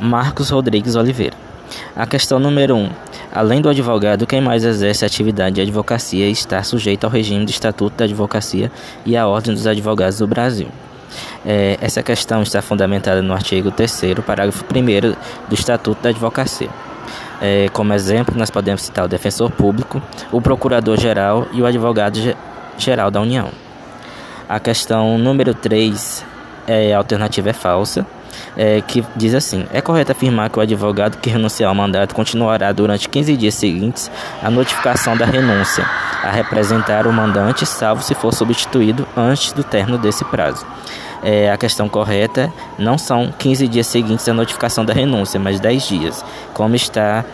Marcos Rodrigues Oliveira. A questão número 1. Um, além do advogado, quem mais exerce atividade de advocacia está sujeito ao regime do Estatuto da Advocacia e à Ordem dos Advogados do Brasil. É, essa questão está fundamentada no artigo 3 parágrafo 1 do Estatuto da Advocacia. É, como exemplo, nós podemos citar o defensor público, o procurador-geral e o advogado-geral da União. A questão número 3, é, a alternativa é falsa é, que diz assim: é correto afirmar que o advogado que renunciar ao mandato continuará durante 15 dias seguintes a notificação da renúncia a representar o mandante, salvo se for substituído antes do término desse prazo. É, a questão correta não são 15 dias seguintes à notificação da renúncia, mas 10 dias, como está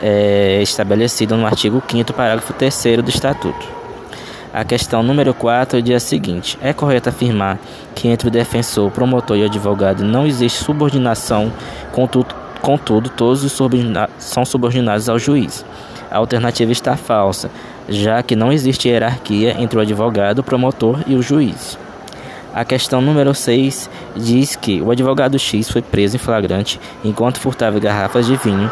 é, estabelecido no artigo 5, parágrafo 3 do Estatuto. A questão número 4 diz a seguinte: é correto afirmar que entre o defensor, promotor e advogado não existe subordinação, contudo, contudo todos os subordina são subordinados ao juiz. A alternativa está falsa, já que não existe hierarquia entre o advogado, o promotor e o juiz. A questão número 6 diz que o advogado X foi preso em flagrante enquanto furtava garrafas de vinho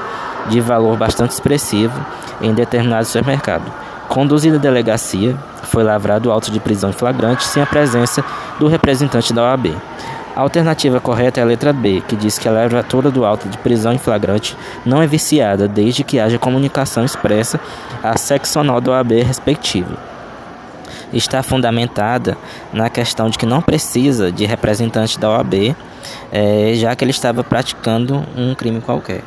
de valor bastante expressivo em determinado supermercado. Conduzido à delegacia, foi lavrado auto de prisão em flagrante sem a presença do representante da OAB. A alternativa correta é a letra B, que diz que a lavratura do auto de prisão em flagrante não é viciada desde que haja comunicação expressa à seccional da OAB respectiva. Está fundamentada na questão de que não precisa de representante da OAB, é, já que ele estava praticando um crime qualquer.